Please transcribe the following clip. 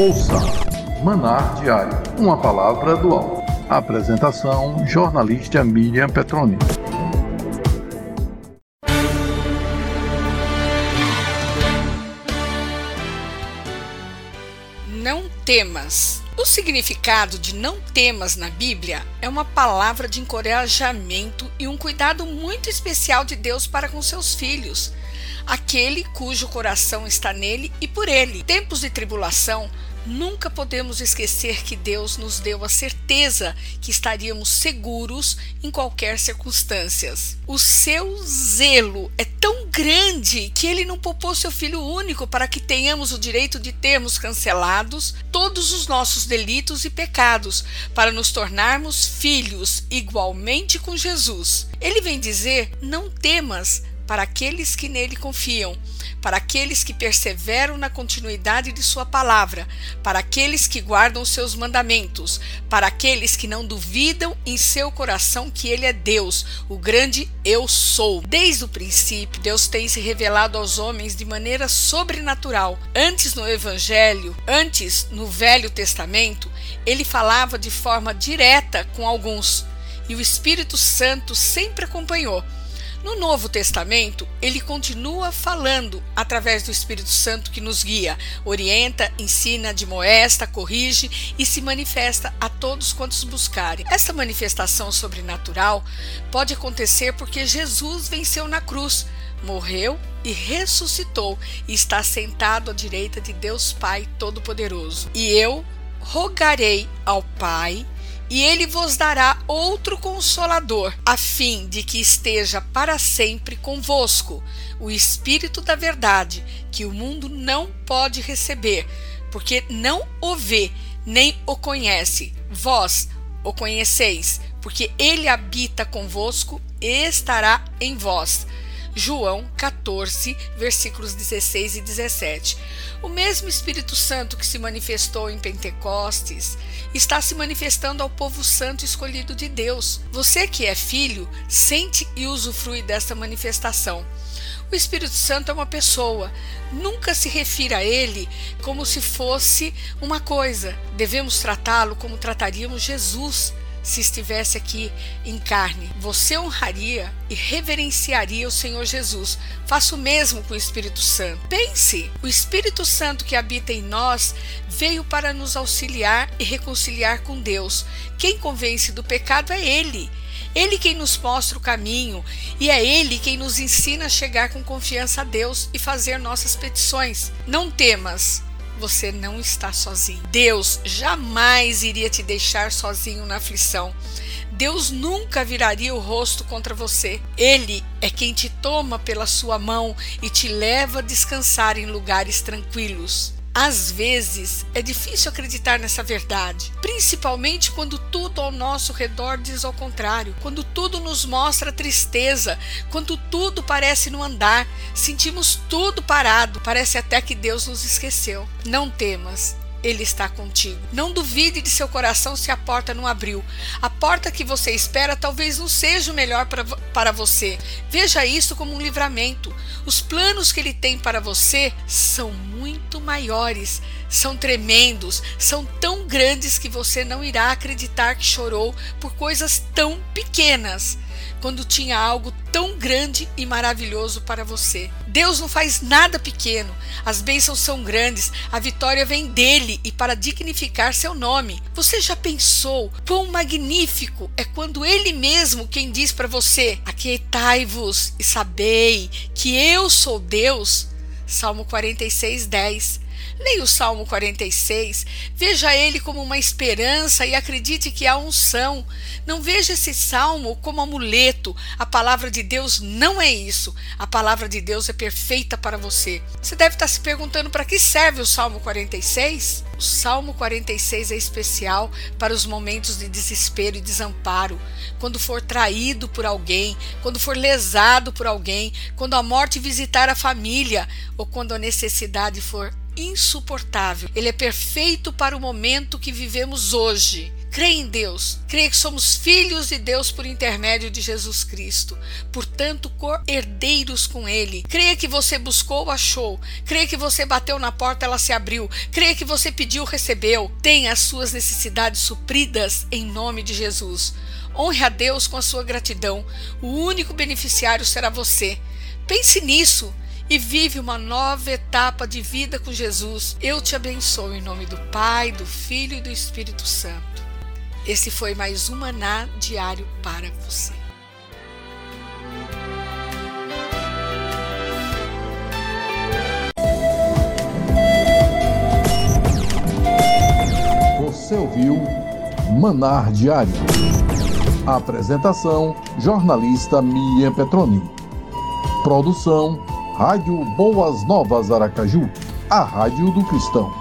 Ouça Manar Diário, uma palavra do alto. Apresentação: jornalista Miriam Petroni. Não temas. O significado de não temas na Bíblia é uma palavra de encorajamento e um cuidado muito especial de Deus para com seus filhos, aquele cujo coração está nele e por ele. Tempos de tribulação Nunca podemos esquecer que Deus nos deu a certeza que estaríamos seguros em qualquer circunstância. O seu zelo é tão grande que ele não poupou seu filho único para que tenhamos o direito de termos cancelados todos os nossos delitos e pecados, para nos tornarmos filhos igualmente com Jesus. Ele vem dizer: não temas para aqueles que nele confiam para aqueles que perseveram na continuidade de Sua palavra, para aqueles que guardam seus mandamentos, para aqueles que não duvidam em seu coração que Ele é Deus, o grande Eu Sou. Desde o princípio, Deus tem se revelado aos homens de maneira sobrenatural. Antes no Evangelho, antes no Velho Testamento, ele falava de forma direta com alguns, e o Espírito Santo sempre acompanhou. No Novo Testamento, ele continua falando através do Espírito Santo que nos guia, orienta, ensina, admoesta, corrige e se manifesta a todos quantos buscarem. Essa manifestação sobrenatural pode acontecer porque Jesus venceu na cruz, morreu e ressuscitou e está sentado à direita de Deus Pai Todo-Poderoso. E eu rogarei ao Pai e ele vos dará outro consolador, a fim de que esteja para sempre convosco, o Espírito da Verdade, que o mundo não pode receber, porque não o vê, nem o conhece. Vós o conheceis, porque ele habita convosco e estará em vós. João 14, versículos 16 e 17. O mesmo Espírito Santo que se manifestou em Pentecostes está se manifestando ao povo santo escolhido de Deus. Você que é filho, sente e usufrui desta manifestação. O Espírito Santo é uma pessoa. Nunca se refira a ele como se fosse uma coisa. Devemos tratá-lo como trataríamos Jesus se estivesse aqui em carne. Você honraria e reverenciaria o Senhor Jesus. Faça o mesmo com o Espírito Santo. Pense: o Espírito Santo que habita em nós veio para nos auxiliar e reconciliar com Deus. Quem convence do pecado é Ele. Ele quem nos mostra o caminho e é Ele quem nos ensina a chegar com confiança a Deus e fazer nossas petições. Não temas, você não está sozinho. Deus jamais iria te deixar sozinho na aflição. Deus nunca viraria o rosto contra você. Ele é quem te toma pela sua mão e te leva a descansar em lugares tranquilos. Às vezes é difícil acreditar nessa verdade, principalmente quando tudo ao nosso redor diz ao contrário, quando tudo nos mostra tristeza, quando tudo parece não andar, sentimos tudo parado, parece até que Deus nos esqueceu. Não temas, ele está contigo. Não duvide de seu coração se a porta não abriu. A porta que você espera talvez não seja o melhor para, para você. Veja isso como um livramento. Os planos que ele tem para você são muito maiores, são tremendos, são tão grandes que você não irá acreditar que chorou por coisas tão pequenas quando tinha algo tão grande e maravilhoso para você. Deus não faz nada pequeno, as bênçãos são grandes, a vitória vem dele e para dignificar seu nome. Você já pensou quão magnífico é quando ele mesmo quem diz para você: Aquietai-vos e sabei que eu sou Deus? Salmo 46, 10. Leia o Salmo 46, veja ele como uma esperança e acredite que há unção. Não veja esse salmo como amuleto. A palavra de Deus não é isso. A palavra de Deus é perfeita para você. Você deve estar se perguntando para que serve o Salmo 46? O Salmo 46 é especial para os momentos de desespero e desamparo, quando for traído por alguém, quando for lesado por alguém, quando a morte visitar a família ou quando a necessidade for insuportável. Ele é perfeito para o momento que vivemos hoje. Creia em Deus, creia que somos filhos de Deus por intermédio de Jesus Cristo, portanto, herdeiros com Ele. Creia que você buscou, achou. Creia que você bateu na porta, ela se abriu. Creia que você pediu, recebeu. Tenha as suas necessidades supridas em nome de Jesus. Honre a Deus com a sua gratidão. O único beneficiário será você. Pense nisso e vive uma nova etapa de vida com Jesus. Eu te abençoo em nome do Pai, do Filho e do Espírito Santo. Esse foi mais um Maná diário para você. Você ouviu Manar Diário. Apresentação: jornalista Miriam Petroni. Produção: Rádio Boas Novas Aracaju, a rádio do cristão.